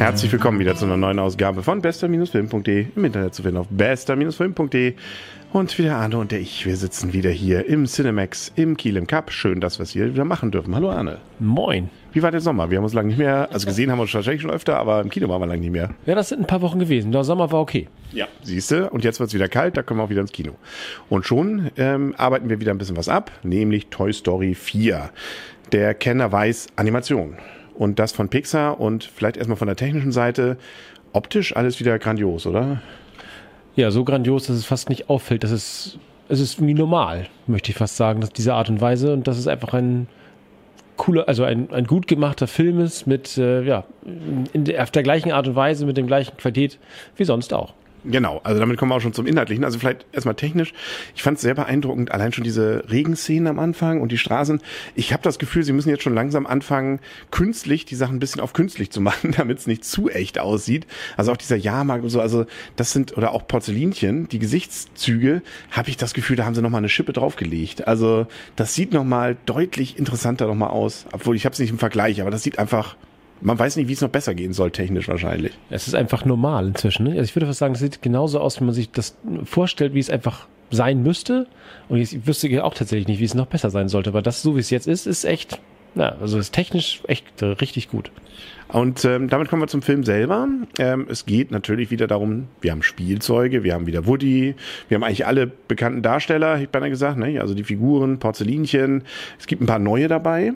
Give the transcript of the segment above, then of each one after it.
Herzlich willkommen wieder zu einer neuen Ausgabe von bester-film.de im Internet zu finden auf bester-film.de und wieder Arne und der ich, wir sitzen wieder hier im Cinemax im Kiel im Cup. Schön, dass wir es hier wieder machen dürfen. Hallo Arne. Moin. Wie war der Sommer? Wir haben uns lange nicht mehr, also gesehen haben wir uns wahrscheinlich schon öfter, aber im Kino waren wir lange nicht mehr. Ja, das sind ein paar Wochen gewesen. Der Sommer war okay. Ja. Siehst du, und jetzt wird es wieder kalt, da kommen wir auch wieder ins Kino. Und schon ähm, arbeiten wir wieder ein bisschen was ab, nämlich Toy Story 4. Der Kenner weiß Animation. Und das von Pixar und vielleicht erstmal von der technischen Seite. Optisch alles wieder grandios, oder? Ja, so grandios, dass es fast nicht auffällt. Das ist, es ist wie normal, möchte ich fast sagen, dass diese Art und Weise. Und dass es einfach ein cooler, also ein, ein gut gemachter Film ist mit, äh, ja, in auf der gleichen Art und Weise, mit dem gleichen Qualität wie sonst auch. Genau, also damit kommen wir auch schon zum Inhaltlichen. Also vielleicht erstmal technisch. Ich fand es sehr beeindruckend, allein schon diese Regenszenen am Anfang und die Straßen. Ich habe das Gefühl, sie müssen jetzt schon langsam anfangen, künstlich die Sachen ein bisschen auf künstlich zu machen, damit es nicht zu echt aussieht. Also auch dieser Jahrmarkt und so, also das sind, oder auch Porzellinchen, die Gesichtszüge, habe ich das Gefühl, da haben sie nochmal eine Schippe draufgelegt. Also das sieht nochmal deutlich interessanter nochmal aus. Obwohl ich habe es nicht im Vergleich, aber das sieht einfach man weiß nicht, wie es noch besser gehen soll, technisch wahrscheinlich. Es ist einfach normal inzwischen. Ne? Also ich würde fast sagen, es sieht genauso aus, wie man sich das vorstellt, wie es einfach sein müsste. Und ich wüsste auch tatsächlich nicht, wie es noch besser sein sollte. Aber das, so wie es jetzt ist, ist echt, ja, also ist technisch echt äh, richtig gut. Und ähm, damit kommen wir zum Film selber. Ähm, es geht natürlich wieder darum, wir haben Spielzeuge, wir haben wieder Woody, wir haben eigentlich alle bekannten Darsteller, ich beinahe gesagt, ne? also die Figuren, Porzellinchen. Es gibt ein paar neue dabei.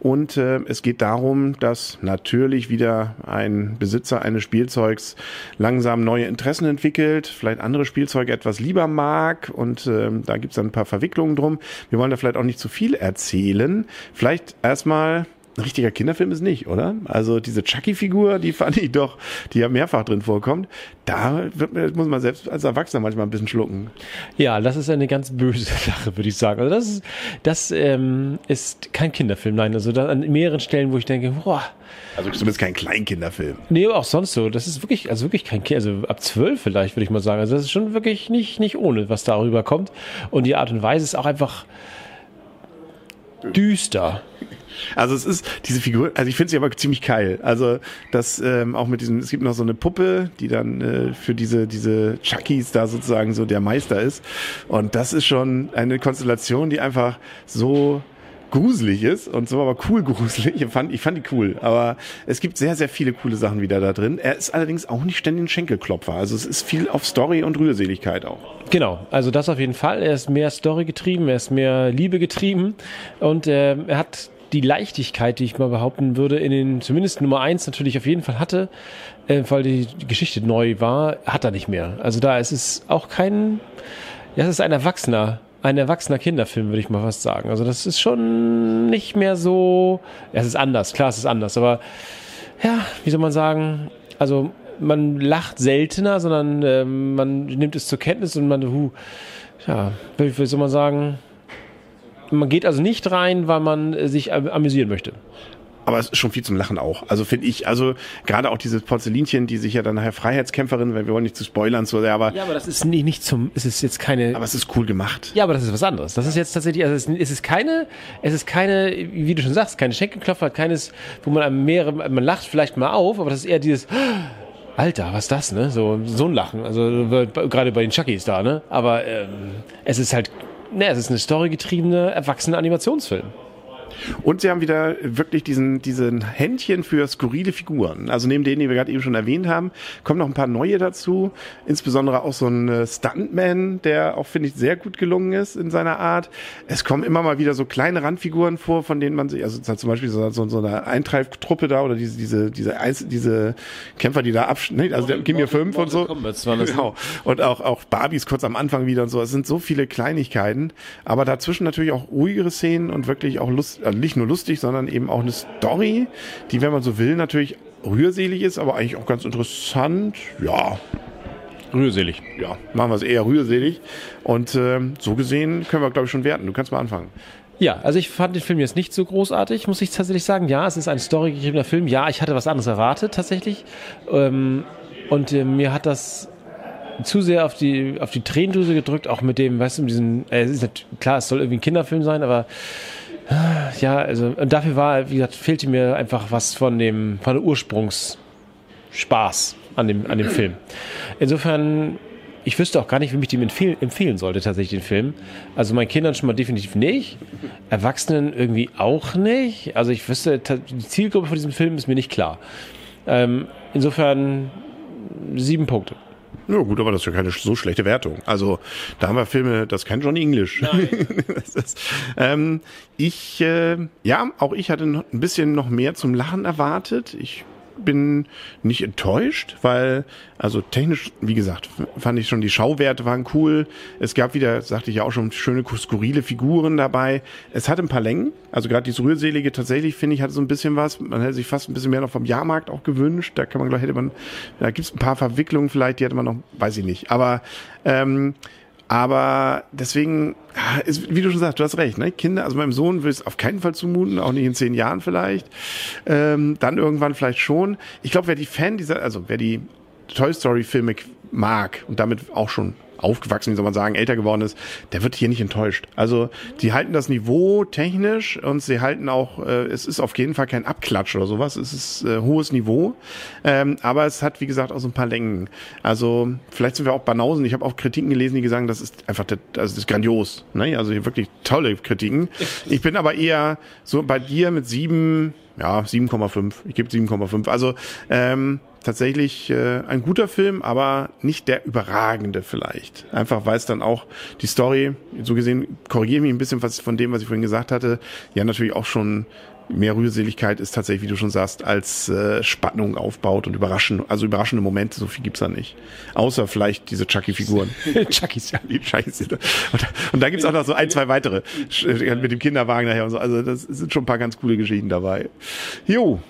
Und äh, es geht darum, dass natürlich wieder ein Besitzer eines Spielzeugs langsam neue Interessen entwickelt, vielleicht andere Spielzeuge etwas lieber mag und äh, da gibt's dann ein paar Verwicklungen drum. Wir wollen da vielleicht auch nicht zu viel erzählen. Vielleicht erstmal ein richtiger Kinderfilm ist nicht, oder? Also diese Chucky-Figur, die fand ich doch, die ja mehrfach drin vorkommt, da wird, muss man selbst als Erwachsener manchmal ein bisschen schlucken. Ja, das ist eine ganz böse Sache, würde ich sagen. Also das ist, das ähm, ist kein Kinderfilm, nein. Also da, an mehreren Stellen, wo ich denke, boah. Also zumindest kein Kleinkinderfilm. Nee, auch sonst so. Das ist wirklich, also wirklich kein Kind, also ab zwölf vielleicht, würde ich mal sagen. Also das ist schon wirklich nicht, nicht ohne, was darüber kommt. Und die Art und Weise ist auch einfach düster. Also es ist diese Figur, also ich finde sie aber ziemlich geil. Also das ähm, auch mit diesem, es gibt noch so eine Puppe, die dann äh, für diese diese Chuckies da sozusagen so der Meister ist. Und das ist schon eine Konstellation, die einfach so gruselig ist und so aber cool gruselig. Ich fand, ich fand die cool. Aber es gibt sehr, sehr viele coole Sachen wieder da drin. Er ist allerdings auch nicht ständig ein Schenkelklopfer. Also es ist viel auf Story und Rührseligkeit auch. Genau, also das auf jeden Fall. Er ist mehr Story getrieben, er ist mehr Liebe getrieben und äh, er hat die Leichtigkeit, die ich mal behaupten würde, in den zumindest Nummer eins natürlich auf jeden Fall hatte, äh, weil die Geschichte neu war, hat er nicht mehr. Also da ist es auch kein, ja, es ist ein Erwachsener, ein erwachsener Kinderfilm, würde ich mal fast sagen. Also das ist schon nicht mehr so, ja, es ist anders, klar, es ist anders, aber ja, wie soll man sagen, also man lacht seltener, sondern äh, man nimmt es zur Kenntnis und man, huh, ja, wie, wie soll man sagen, man geht also nicht rein, weil man sich amüsieren möchte. Aber es ist schon viel zum Lachen auch. Also finde ich, also gerade auch dieses Porzellinchen, die sich ja dann nachher Freiheitskämpferin, weil wir wollen nicht zu spoilern, so sehr, aber. Ja, aber das ist nicht, nicht zum, es ist jetzt keine. Aber es ist cool gemacht. Ja, aber das ist was anderes. Das ist jetzt tatsächlich, also es ist, es ist keine, es ist keine, wie du schon sagst, keine Schenkelklopfer, keines, wo man mehrere, man lacht vielleicht mal auf, aber das ist eher dieses, Alter, was ist das, ne? So, so ein Lachen. Also gerade bei den Chuckies da, ne? Aber ähm, es ist halt Ne, es ist eine storygetriebene, erwachsene Animationsfilm. Und sie haben wieder wirklich diesen, diesen Händchen für skurrile Figuren. Also neben denen, die wir gerade eben schon erwähnt haben, kommen noch ein paar neue dazu. Insbesondere auch so ein äh, Stuntman, der auch, finde ich, sehr gut gelungen ist in seiner Art. Es kommen immer mal wieder so kleine Randfiguren vor, von denen man sich, also zum Beispiel so, so, so eine Eintreiftruppe da oder diese, diese, diese, Eis, diese Kämpfer, die da abschneiden, also der, gib mir fünf und so. Genau. Und auch, auch Barbies kurz am Anfang wieder und so. Es sind so viele Kleinigkeiten, aber dazwischen natürlich auch ruhigere Szenen und wirklich auch Lust, also nicht nur lustig, sondern eben auch eine Story, die, wenn man so will, natürlich rührselig ist, aber eigentlich auch ganz interessant. Ja. Rührselig. Ja, machen wir es eher rührselig. Und äh, so gesehen können wir, glaube ich, schon werten. Du kannst mal anfangen. Ja, also ich fand den Film jetzt nicht so großartig, muss ich tatsächlich sagen. Ja, es ist ein storygetriebener Film. Ja, ich hatte was anderes erwartet, tatsächlich. Ähm, und äh, mir hat das zu sehr auf die, auf die Tränendrüse gedrückt, auch mit dem, weißt du, mit diesen, äh, es ist klar, es soll irgendwie ein Kinderfilm sein, aber ja, also und dafür war, wie gesagt, fehlte mir einfach was von dem, von der Ursprungs, Spaß an dem, an dem Film. Insofern, ich wüsste auch gar nicht, wie mich dem empfehlen, empfehlen sollte, tatsächlich den Film. Also meinen Kindern schon mal definitiv nicht, Erwachsenen irgendwie auch nicht. Also ich wüsste, die Zielgruppe von diesem Film ist mir nicht klar. Ähm, insofern sieben Punkte. Ja, gut, aber das ist ja keine so schlechte Wertung. Also, da haben wir Filme, das kein Johnny English. Ist, ähm, ich, äh, ja, auch ich hatte ein bisschen noch mehr zum Lachen erwartet. Ich bin nicht enttäuscht, weil, also technisch, wie gesagt, fand ich schon, die Schauwerte waren cool. Es gab wieder, sagte ich ja auch schon, schöne, skurrile Figuren dabei. Es hatte ein paar Längen. Also gerade dieses Rührselige tatsächlich, finde ich, hatte so ein bisschen was. Man hätte sich fast ein bisschen mehr noch vom Jahrmarkt auch gewünscht. Da kann man, glaube hätte man, da gibt es ein paar Verwicklungen vielleicht, die hätte man noch, weiß ich nicht. Aber ähm, aber deswegen, ist, wie du schon sagst, du hast recht, ne? Kinder, also meinem Sohn will es auf keinen Fall zumuten, auch nicht in zehn Jahren vielleicht. Ähm, dann irgendwann vielleicht schon. Ich glaube, wer die Fan dieser, also wer die Toy Story Filme mag und damit auch schon aufgewachsen, wie soll man sagen, älter geworden ist, der wird hier nicht enttäuscht. Also die halten das Niveau technisch und sie halten auch, äh, es ist auf jeden Fall kein Abklatsch oder sowas, es ist äh, hohes Niveau, ähm, aber es hat, wie gesagt, auch so ein paar Längen. Also vielleicht sind wir auch Banausen. Ich habe auch Kritiken gelesen, die gesagt das ist einfach, das, also das ist grandios. Ne? Also hier wirklich tolle Kritiken. Ich bin aber eher so bei dir mit sieben, ja, 7,5. Ich gebe 7,5. Also ähm, tatsächlich äh, ein guter Film, aber nicht der überragende vielleicht. Einfach weil es dann auch die Story, so gesehen, korrigiere mich ein bisschen was von dem, was ich vorhin gesagt hatte, ja natürlich auch schon mehr Rührseligkeit ist tatsächlich, wie du schon sagst, als äh, Spannung aufbaut und überraschen, also überraschende Momente, so viel gibt's da nicht. Außer vielleicht diese Chucky-Figuren. Chuckys, ja. Die Chuckys. Und, und da gibt's auch noch so ein, zwei weitere mit dem Kinderwagen nachher und so. Also das sind schon ein paar ganz coole Geschichten dabei. Jo,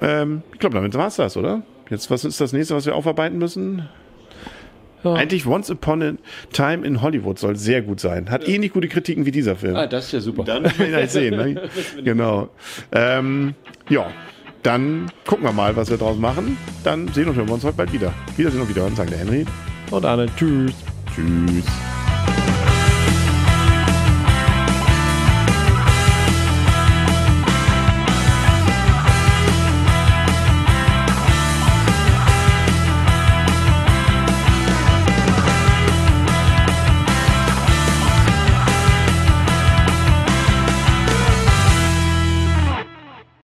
ähm, ich glaube, damit war's das, oder? Jetzt, was ist das nächste, was wir aufarbeiten müssen? Ja. Eigentlich Once Upon a Time in Hollywood soll sehr gut sein. Hat ja. ähnlich gute Kritiken wie dieser Film. Ah, das ist ja super. Dann werden wir ihn halt sehen. Ne? genau. Ähm, ja, dann gucken wir mal, was wir draus machen. Dann sehen und hören wir uns heute bald wieder. Wiedersehen und wiederhören, sagt der Henry. Und Arne. Tschüss. Tschüss.